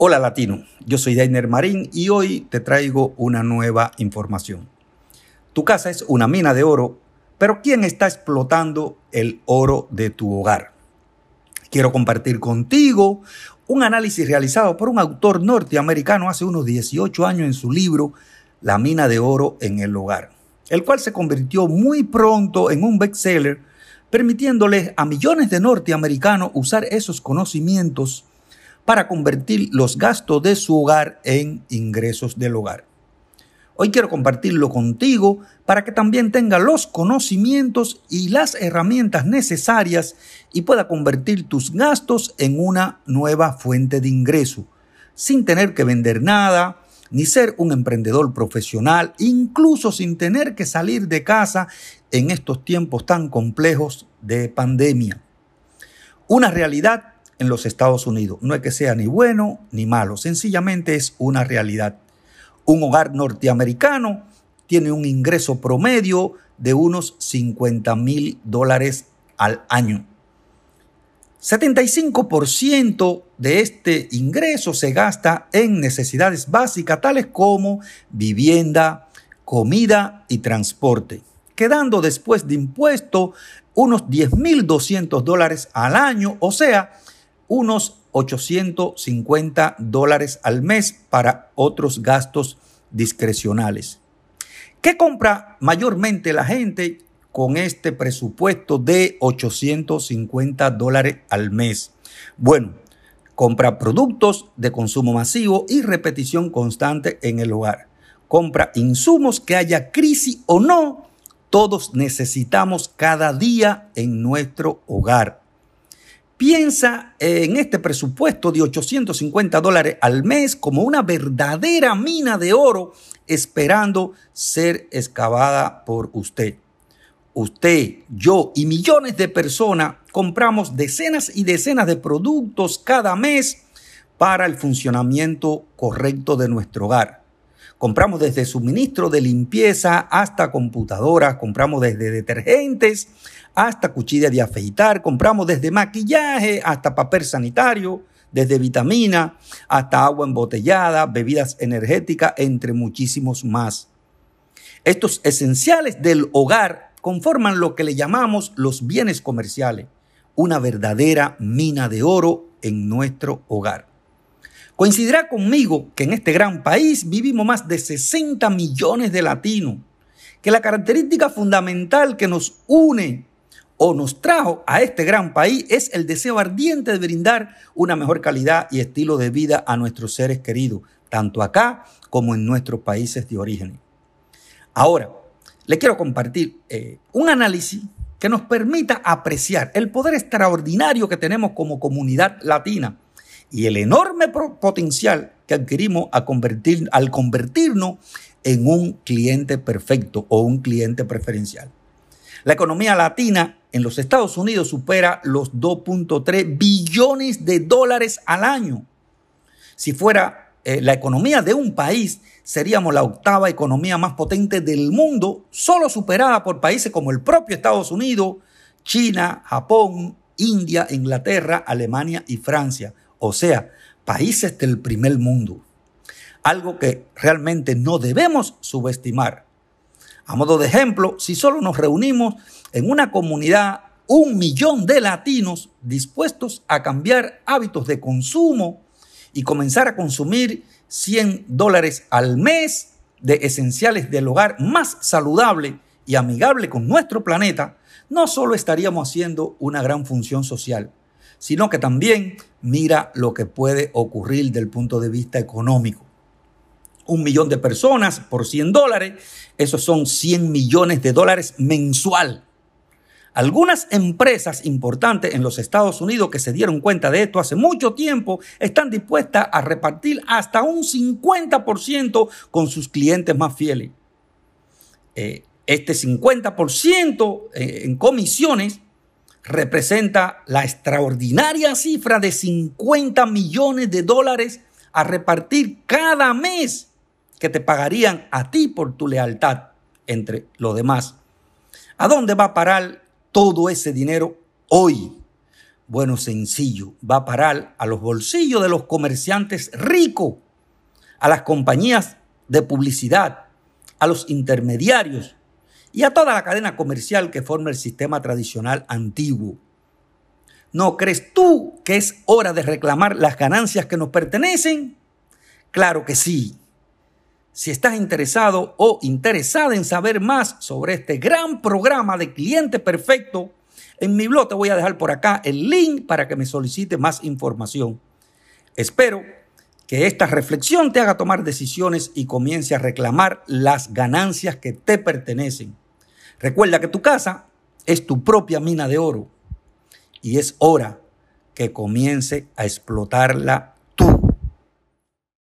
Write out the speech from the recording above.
Hola latino, yo soy Dainer Marín y hoy te traigo una nueva información. Tu casa es una mina de oro, pero ¿quién está explotando el oro de tu hogar? Quiero compartir contigo un análisis realizado por un autor norteamericano hace unos 18 años en su libro La mina de oro en el hogar, el cual se convirtió muy pronto en un bestseller, permitiéndoles a millones de norteamericanos usar esos conocimientos para convertir los gastos de su hogar en ingresos del hogar. Hoy quiero compartirlo contigo para que también tenga los conocimientos y las herramientas necesarias y pueda convertir tus gastos en una nueva fuente de ingreso, sin tener que vender nada, ni ser un emprendedor profesional, incluso sin tener que salir de casa en estos tiempos tan complejos de pandemia. Una realidad en los Estados Unidos. No es que sea ni bueno ni malo, sencillamente es una realidad. Un hogar norteamericano tiene un ingreso promedio de unos 50 mil dólares al año. 75% de este ingreso se gasta en necesidades básicas tales como vivienda, comida y transporte, quedando después de impuesto unos 10.200 dólares al año, o sea, unos 850 dólares al mes para otros gastos discrecionales. ¿Qué compra mayormente la gente con este presupuesto de 850 dólares al mes? Bueno, compra productos de consumo masivo y repetición constante en el hogar. Compra insumos que haya crisis o no, todos necesitamos cada día en nuestro hogar. Piensa en este presupuesto de 850 dólares al mes como una verdadera mina de oro esperando ser excavada por usted. Usted, yo y millones de personas compramos decenas y decenas de productos cada mes para el funcionamiento correcto de nuestro hogar. Compramos desde suministro de limpieza hasta computadoras, compramos desde detergentes hasta cuchilla de afeitar, compramos desde maquillaje hasta papel sanitario, desde vitamina hasta agua embotellada, bebidas energéticas, entre muchísimos más. Estos esenciales del hogar conforman lo que le llamamos los bienes comerciales, una verdadera mina de oro en nuestro hogar. Coincidirá conmigo que en este gran país vivimos más de 60 millones de latinos, que la característica fundamental que nos une o nos trajo a este gran país es el deseo ardiente de brindar una mejor calidad y estilo de vida a nuestros seres queridos, tanto acá como en nuestros países de origen. Ahora, le quiero compartir eh, un análisis que nos permita apreciar el poder extraordinario que tenemos como comunidad latina y el enorme potencial que adquirimos al convertirnos en un cliente perfecto o un cliente preferencial. La economía latina en los Estados Unidos supera los 2.3 billones de dólares al año. Si fuera eh, la economía de un país, seríamos la octava economía más potente del mundo, solo superada por países como el propio Estados Unidos, China, Japón, India, Inglaterra, Alemania y Francia. O sea, países del primer mundo. Algo que realmente no debemos subestimar. A modo de ejemplo, si solo nos reunimos en una comunidad un millón de latinos dispuestos a cambiar hábitos de consumo y comenzar a consumir 100 dólares al mes de esenciales del hogar más saludable y amigable con nuestro planeta, no solo estaríamos haciendo una gran función social, sino que también mira lo que puede ocurrir del punto de vista económico un millón de personas por 100 dólares, esos son 100 millones de dólares mensual. Algunas empresas importantes en los Estados Unidos que se dieron cuenta de esto hace mucho tiempo están dispuestas a repartir hasta un 50% con sus clientes más fieles. Eh, este 50% eh, en comisiones representa la extraordinaria cifra de 50 millones de dólares a repartir cada mes que te pagarían a ti por tu lealtad entre los demás. ¿A dónde va a parar todo ese dinero hoy? Bueno, sencillo, va a parar a los bolsillos de los comerciantes ricos, a las compañías de publicidad, a los intermediarios y a toda la cadena comercial que forma el sistema tradicional antiguo. ¿No crees tú que es hora de reclamar las ganancias que nos pertenecen? Claro que sí. Si estás interesado o interesada en saber más sobre este gran programa de cliente perfecto, en mi blog te voy a dejar por acá el link para que me solicites más información. Espero que esta reflexión te haga tomar decisiones y comience a reclamar las ganancias que te pertenecen. Recuerda que tu casa es tu propia mina de oro y es hora que comience a explotarla